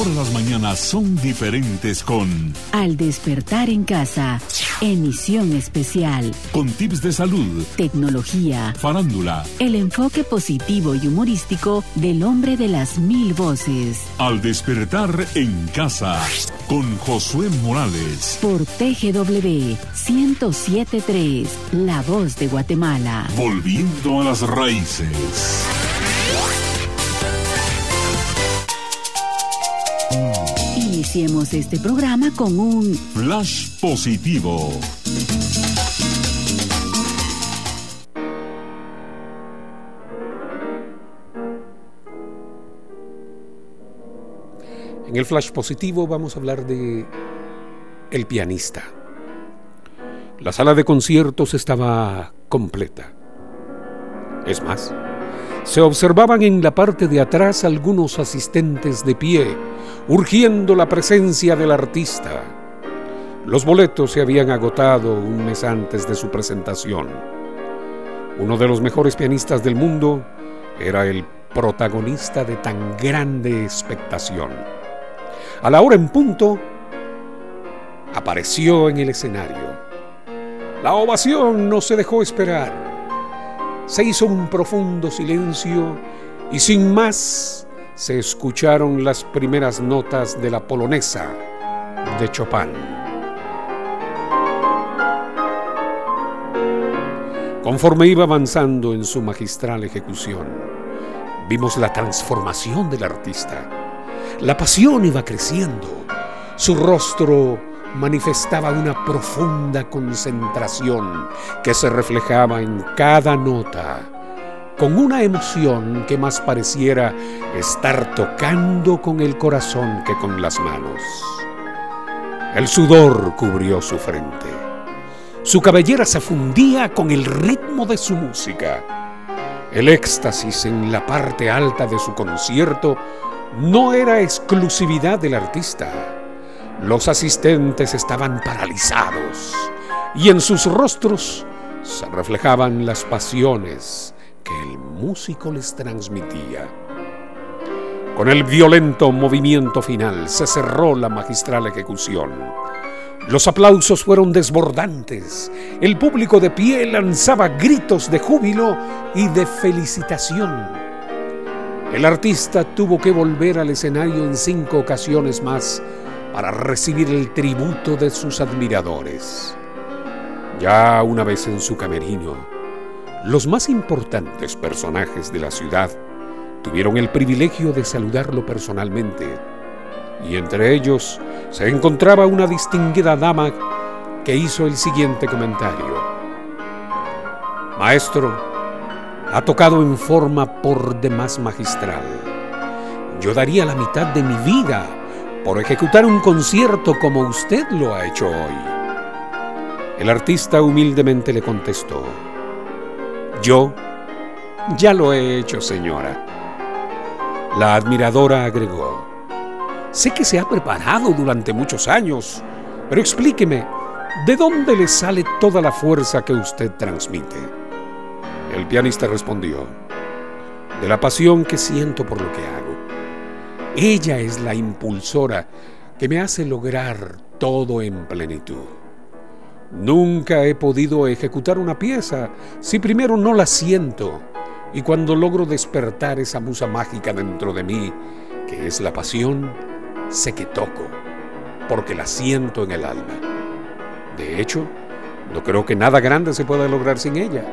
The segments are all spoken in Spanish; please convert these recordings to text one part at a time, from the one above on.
Ahora las mañanas son diferentes con Al despertar en casa, emisión especial, con tips de salud, tecnología, farándula, el enfoque positivo y humorístico del hombre de las mil voces. Al despertar en casa con Josué Morales. Por TGW 1073, La Voz de Guatemala. Volviendo a las raíces. Iniciemos este programa con un Flash positivo. En el flash positivo vamos a hablar de El pianista. La sala de conciertos estaba completa. Es más, se observaban en la parte de atrás algunos asistentes de pie, urgiendo la presencia del artista. Los boletos se habían agotado un mes antes de su presentación. Uno de los mejores pianistas del mundo era el protagonista de tan grande expectación. A la hora en punto, apareció en el escenario. La ovación no se dejó esperar. Se hizo un profundo silencio y sin más se escucharon las primeras notas de la polonesa de Chopin. Conforme iba avanzando en su magistral ejecución, vimos la transformación del artista. La pasión iba creciendo. Su rostro manifestaba una profunda concentración que se reflejaba en cada nota, con una emoción que más pareciera estar tocando con el corazón que con las manos. El sudor cubrió su frente. Su cabellera se fundía con el ritmo de su música. El éxtasis en la parte alta de su concierto no era exclusividad del artista. Los asistentes estaban paralizados y en sus rostros se reflejaban las pasiones que el músico les transmitía. Con el violento movimiento final se cerró la magistral ejecución. Los aplausos fueron desbordantes. El público de pie lanzaba gritos de júbilo y de felicitación. El artista tuvo que volver al escenario en cinco ocasiones más para recibir el tributo de sus admiradores. Ya una vez en su camerino, los más importantes personajes de la ciudad tuvieron el privilegio de saludarlo personalmente, y entre ellos se encontraba una distinguida dama que hizo el siguiente comentario. Maestro, ha tocado en forma por demás magistral. Yo daría la mitad de mi vida por ejecutar un concierto como usted lo ha hecho hoy. El artista humildemente le contestó, yo ya lo he hecho, señora. La admiradora agregó, sé que se ha preparado durante muchos años, pero explíqueme, ¿de dónde le sale toda la fuerza que usted transmite? El pianista respondió, de la pasión que siento por lo que hago. Ella es la impulsora que me hace lograr todo en plenitud. Nunca he podido ejecutar una pieza si primero no la siento y cuando logro despertar esa musa mágica dentro de mí, que es la pasión, sé que toco, porque la siento en el alma. De hecho, no creo que nada grande se pueda lograr sin ella.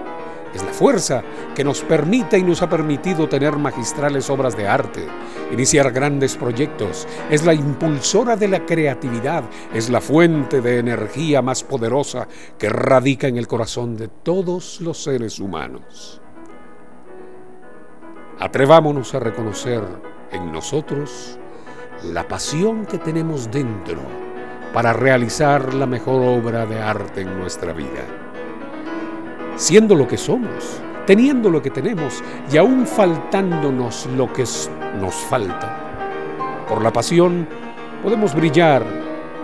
Es la fuerza que nos permite y nos ha permitido tener magistrales obras de arte, iniciar grandes proyectos. Es la impulsora de la creatividad, es la fuente de energía más poderosa que radica en el corazón de todos los seres humanos. Atrevámonos a reconocer en nosotros la pasión que tenemos dentro para realizar la mejor obra de arte en nuestra vida siendo lo que somos, teniendo lo que tenemos y aún faltándonos lo que nos falta. Por la pasión podemos brillar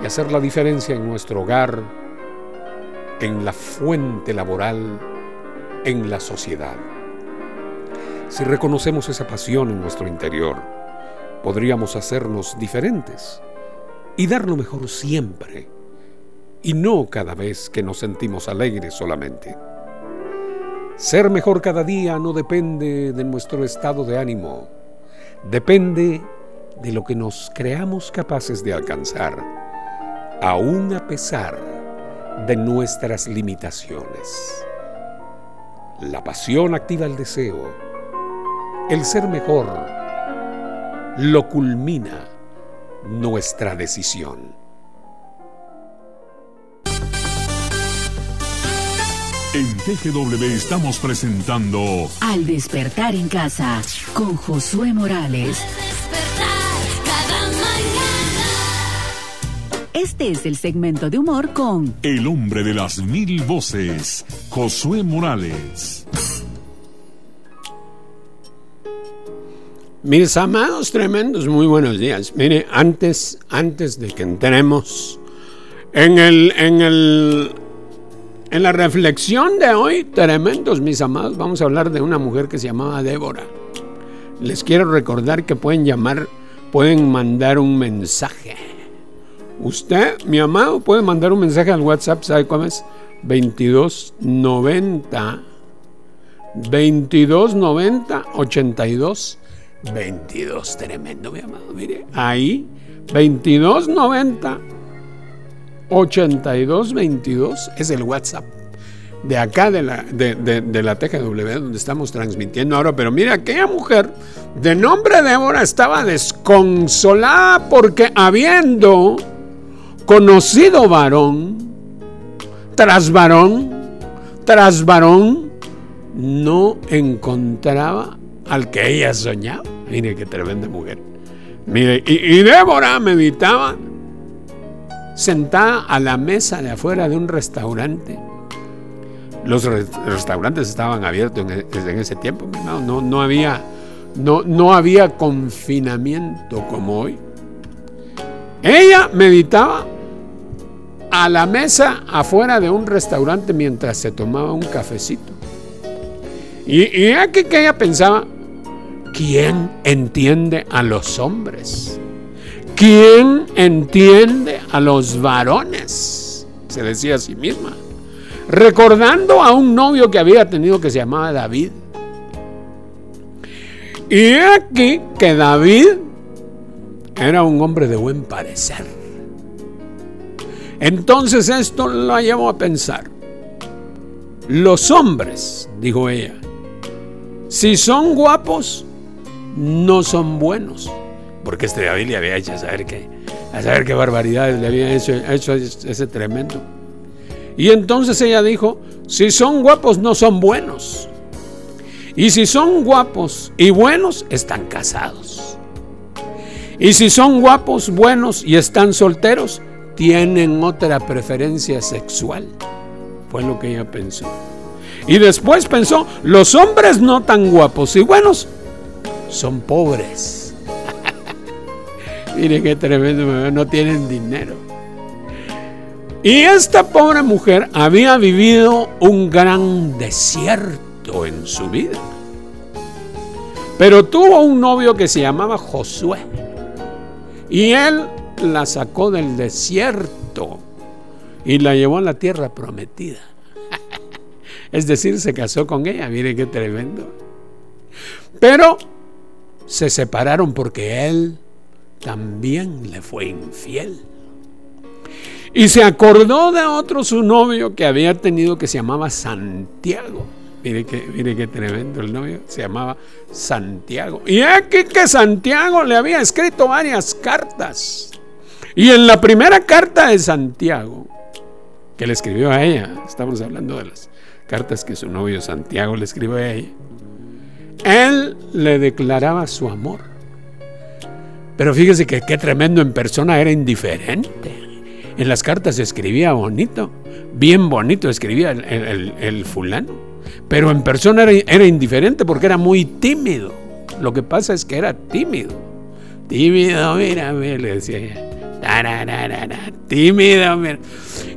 y hacer la diferencia en nuestro hogar, en la fuente laboral, en la sociedad. Si reconocemos esa pasión en nuestro interior podríamos hacernos diferentes y dar lo mejor siempre, y no cada vez que nos sentimos alegres solamente. Ser mejor cada día no depende de nuestro estado de ánimo, depende de lo que nos creamos capaces de alcanzar, aún a pesar de nuestras limitaciones. La pasión activa el deseo. El ser mejor lo culmina nuestra decisión. En TGW estamos presentando Al despertar en casa con Josué Morales. Este es el segmento de humor con El hombre de las mil voces, Josué Morales. Mis amados tremendos, muy buenos días. Mire, antes, antes de que entremos en el, en el, en la reflexión de hoy, tremendos, mis amados, vamos a hablar de una mujer que se llamaba Débora. Les quiero recordar que pueden llamar, pueden mandar un mensaje. Usted, mi amado, puede mandar un mensaje al WhatsApp, ¿sabe cómo es? 2290 2290 82 22, tremendo, mi amado. Mire, ahí, 2290 8222 es el WhatsApp de acá de la, de, la TGW donde estamos transmitiendo ahora. Pero mira, aquella mujer de nombre Débora estaba desconsolada porque habiendo conocido varón, tras varón, tras varón, no encontraba al que ella soñaba. Mire qué tremenda mujer. Mire, y, Débora meditaba sentada a la mesa de afuera de un restaurante. Los restaurantes estaban abiertos en, en ese tiempo, no, no, había, no, no había confinamiento como hoy. Ella meditaba a la mesa afuera de un restaurante mientras se tomaba un cafecito. Y aquí que ella pensaba, ¿Quién entiende a los hombres? ¿Quién entiende a los varones? Se decía a sí misma. Recordando a un novio que había tenido que se llamaba David. Y aquí que David era un hombre de buen parecer. Entonces esto la llevó a pensar. Los hombres, dijo ella, si son guapos, no son buenos. Porque este David le había hecho saber qué, a saber qué barbaridades le había hecho, hecho ese tremendo. Y entonces ella dijo, si son guapos no son buenos. Y si son guapos y buenos, están casados. Y si son guapos, buenos y están solteros, tienen otra preferencia sexual. Fue lo que ella pensó. Y después pensó, los hombres no tan guapos y buenos son pobres. Mire qué tremendo, no tienen dinero. Y esta pobre mujer había vivido un gran desierto en su vida. Pero tuvo un novio que se llamaba Josué. Y él la sacó del desierto y la llevó a la tierra prometida. es decir, se casó con ella. Mire qué tremendo. Pero se separaron porque él también le fue infiel. Y se acordó de otro su novio que había tenido que se llamaba Santiago. Mire que, mire qué tremendo el novio, se llamaba Santiago. Y aquí que Santiago le había escrito varias cartas. Y en la primera carta de Santiago, que le escribió a ella, estamos hablando de las cartas que su novio Santiago le escribió a ella, él le declaraba su amor. Pero fíjese que qué tremendo en persona era indiferente. En las cartas escribía bonito, bien bonito escribía el, fulano. Pero en persona era, indiferente porque era muy tímido. Lo que pasa es que era tímido. Tímido, mira, le decía ella. Tímido, mira.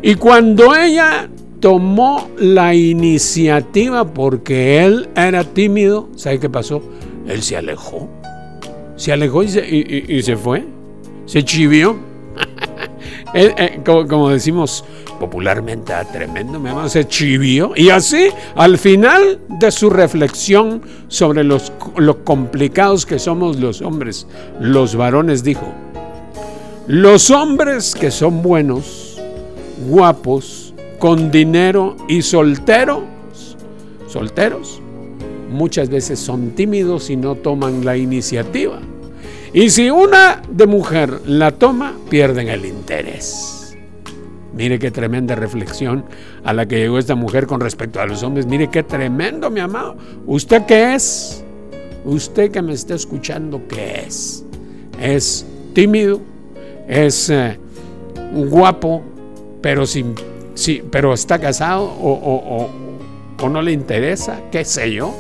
Y cuando ella tomó la iniciativa porque él era tímido. ¿Sabe qué pasó? Él se alejó. Se alejó y se, y- y- se fue. Se chivió. Eh, eh, como, como decimos popularmente, ah, tremendo, mi amado, se chivió. Y así, al final de su reflexión sobre los, lo complicados que somos los hombres, los varones, dijo, los hombres que son buenos, guapos, con dinero y solteros, solteros, muchas veces son tímidos y no toman la iniciativa. Y si una de mujer la toma, pierden el interés. Mire qué tremenda reflexión a la que llegó esta mujer con respecto a los hombres. Mire qué tremendo, mi amado. ¿Usted qué es? Usted que me está escuchando, ¿qué es? ¿Es tímido? ¿Es eh, guapo, pero, sin, sí, pero está casado o, o- o- o no le interesa? ¿Qué sé yo?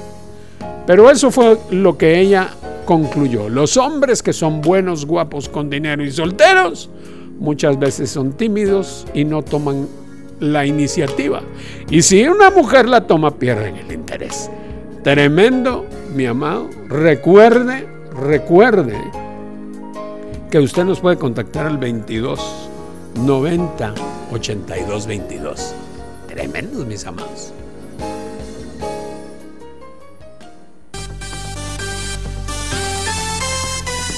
Pero eso fue lo que ella concluyó. Los hombres que son buenos, guapos, con dinero y solteros, muchas veces son tímidos y no toman la iniciativa. Y si una mujer la toma, pierden el interés. Tremendo, mi amado. Recuerde, recuerde que usted nos puede contactar al 22 90 82 22. Tremendos, mis amados.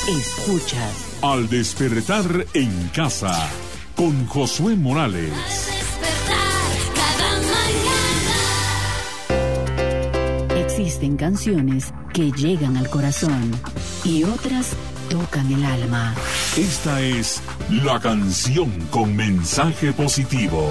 Escuchas Al despertar en casa con Josué Morales. despertar cada mañana. existen canciones que llegan al corazón y otras tocan el alma. Esta es la canción con mensaje positivo.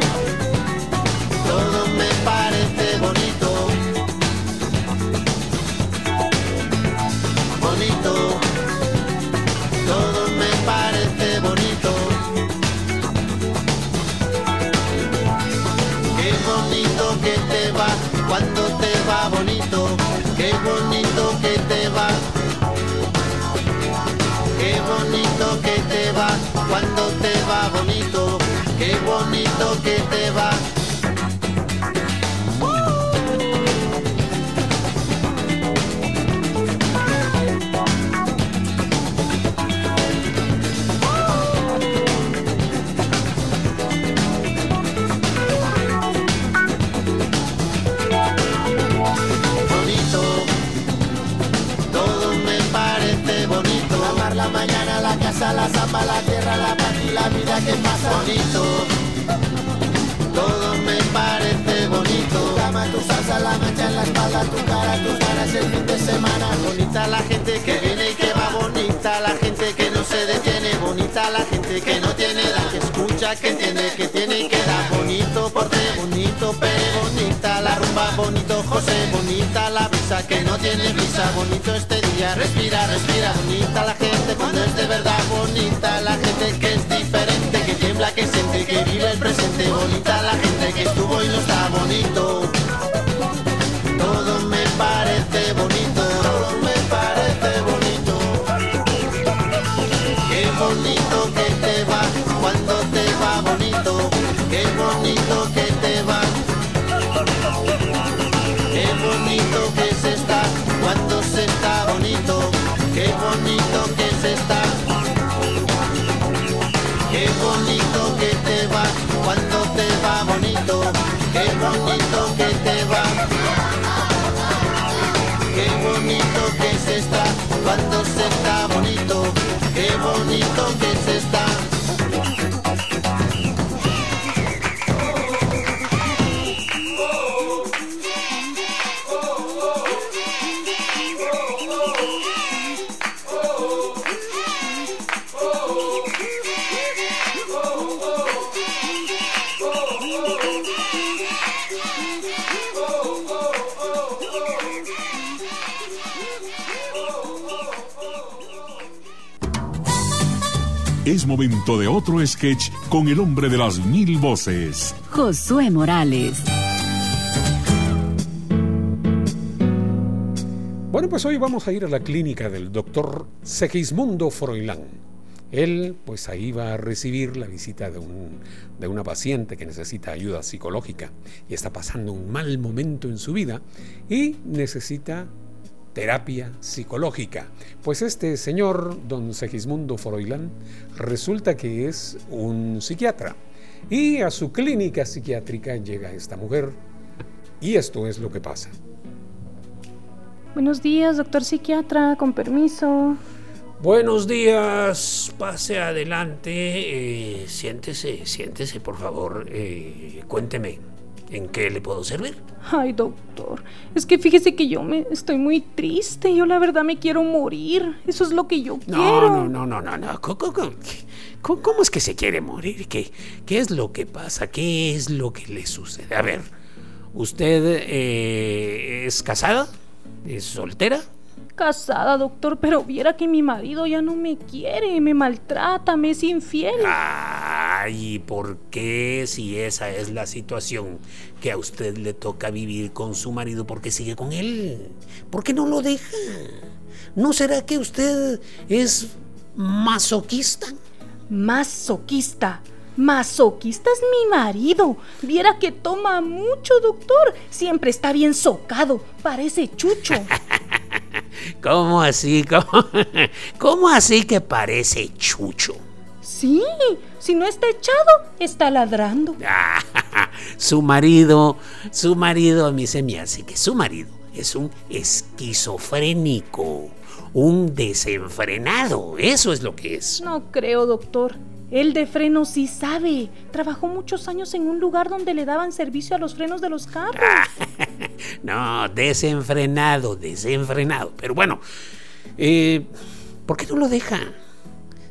qué bonito que te va. Entiende, que tiene que da. Bonito porte, bonito pere, bonita la rumba, bonito José, bonita la brisa que no tiene brisa, bonito este día, respira, respira, bonita la gente cuando es de verdad, bonita la gente que es diferente, que tiembla, que siente, que vive el presente, bonito que Es momento de otro sketch con el hombre de las mil voces. Josué Morales. Bueno, pues hoy vamos a ir a la clínica del doctor Segismundo Froilán. Él, pues ahí va a recibir la visita de, un, de una paciente que necesita ayuda psicológica y está pasando un mal momento en su vida y necesita terapia psicológica. Pues este señor, don Segismundo Froilán, resulta que es un psiquiatra. Y a su clínica psiquiátrica llega esta mujer. Y esto es lo que pasa. Buenos días, doctor psiquiatra, con permiso. Buenos días, pase adelante, eh, siéntese, siéntese por favor, eh, cuénteme, ¿en qué le puedo servir? Ay, doctor, es que fíjese que yo me estoy muy triste, yo la verdad me quiero morir, eso es lo que yo No, quiero. no, no, no, no, no, ¿Cómo, cómo- es que se quiere morir? ¿Qué, ¿Qué es lo que pasa? ¿Qué es lo que le sucede? A ver, ¿usted eh, es casada? ¿Es soltera? Casada, doctor, pero viera que mi marido ya no me quiere, me maltrata, me es infiel. Ay, ¿por qué si esa es la situación que a usted le toca vivir con su marido, por qué sigue con él? ¿Por qué no lo deja? ¿No será que usted es masoquista? Masoquista. Masoquista es mi marido. Viera que toma mucho, doctor. Siempre está bien socado. Parece chucho. ¿Cómo así? ¿Cómo, cómo así que parece chucho? Sí, si no está echado, está ladrando. Ah, su marido, su marido a mí se me hace que su marido es un esquizofrénico, un desenfrenado, eso es lo que es. No creo, doctor. Él de freno sí sabe. Trabajó muchos años en un lugar donde le daban servicio a los frenos de los carros. No, desenfrenado, desenfrenado. Pero bueno, eh, ¿por qué no lo deja?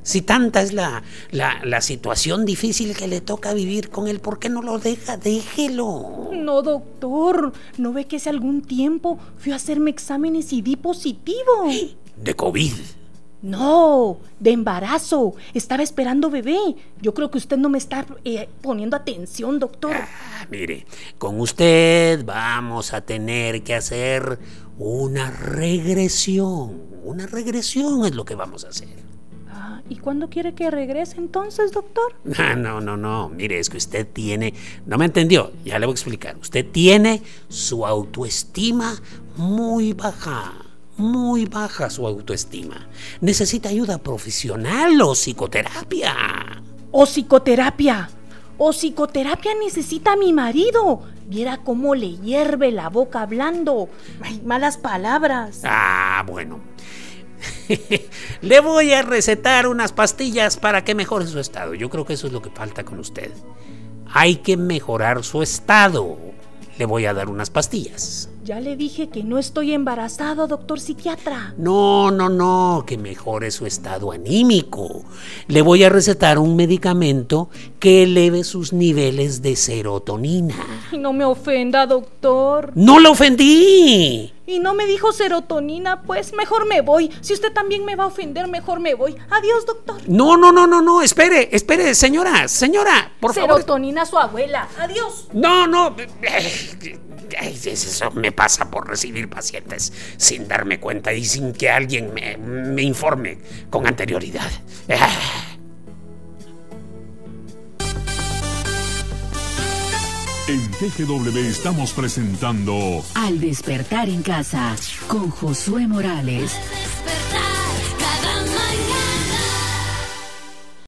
Si tanta es la, la, la situación difícil que le toca vivir con él, ¿por qué no lo deja? Déjelo. No, doctor. ¿No ve que hace algún tiempo fui a hacerme exámenes y di positivo? De COVID. No, de embarazo. Estaba esperando bebé. Yo creo que usted no me está eh, poniendo atención, doctor. Ah, mire, con usted vamos a tener que hacer una regresión. Una regresión es lo que vamos a hacer. ¿Y cuándo quiere que regrese entonces, doctor? Ah, No, no, no. Mire, es que usted tiene. No me entendió. Ya le voy a explicar. Usted tiene su autoestima muy baja. Muy baja su autoestima. Necesita ayuda profesional o psicoterapia. O psicoterapia. O psicoterapia necesita a mi marido. Viera cómo le hierve la boca hablando. Ay, malas palabras. Ah, bueno. Le voy a recetar unas pastillas para que mejore su estado. Yo creo que eso es lo que falta con usted. Hay que mejorar su estado. Le voy a dar unas pastillas. Ya le dije que no estoy embarazado, doctor psiquiatra. No, no, no, que mejore su estado anímico. Le voy a recetar un medicamento que eleve sus niveles de serotonina. Y no me ofenda, doctor. ¡No lo ofendí! Y no me dijo serotonina, pues mejor me voy. Si usted también me va a ofender, mejor me voy. Adiós, doctor. No, no, no, no, no, espere, espere, señora, señora, por favor. Serotonina su abuela. Adiós. No, no. Ay, Eso me pasa por recibir pacientes sin darme cuenta y sin que alguien me, me informe con anterioridad. En TGW estamos presentando Al despertar en casa con Josué Morales.